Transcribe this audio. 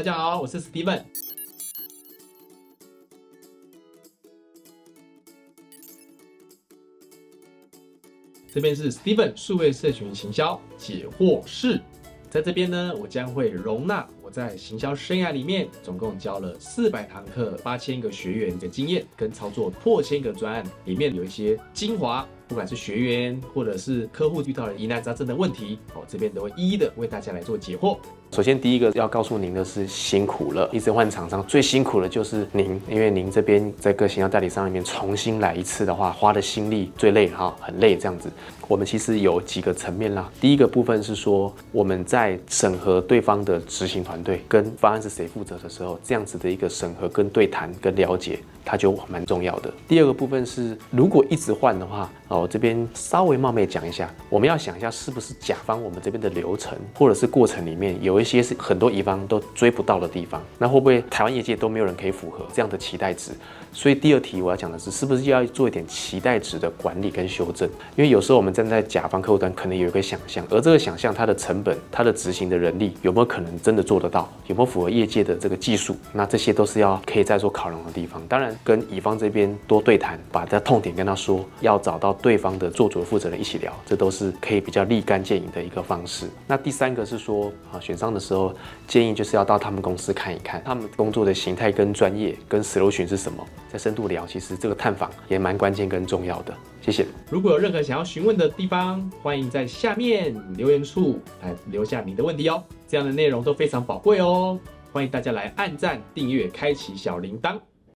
大家好，我是 Steven。这边是 Steven 数位社群行销解惑室，在这边呢，我将会容纳我在行销生涯里面总共教了四百堂课、八千个学员的经验跟操作破千个专案，里面有一些精华，不管是学员或者是客户遇到了疑难杂症的问题，哦，这边都会一一的为大家来做解惑。首先，第一个要告诉您的是辛苦了，一直换厂商最辛苦的就是您，因为您这边在各行销代理商里面重新来一次的话，花的心力最累哈，很累这样子。我们其实有几个层面啦，第一个部分是说我们在审核对方的执行团队跟方案是谁负责的时候，这样子的一个审核跟对谈跟了解，它就蛮重要的。第二个部分是如果一直换的话，哦，我这边稍微冒昧讲一下，我们要想一下是不是甲方我们这边的流程或者是过程里面有。一些是很多乙方都追不到的地方，那会不会台湾业界都没有人可以符合这样的期待值？所以第二题我要讲的是，是不是要做一点期待值的管理跟修正？因为有时候我们站在甲方客户端，可能有一个想象，而这个想象它的成本、它的执行的人力有没有可能真的做得到？有没有符合业界的这个技术？那这些都是要可以再做考量的地方。当然，跟乙方这边多对谈，把这痛点跟他说，要找到对对方的做主负责人一起聊，这都是可以比较立竿见影的一个方式。那第三个是说啊，选商的时候建议就是要到他们公司看一看，他们工作的形态跟专业跟 solution 是什么。在深度聊，其实这个探访也蛮关键跟重要的。谢谢。如果有任何想要询问的地方，欢迎在下面留言处来留下你的问题哦。这样的内容都非常宝贵哦，欢迎大家来按赞、订阅、开启小铃铛。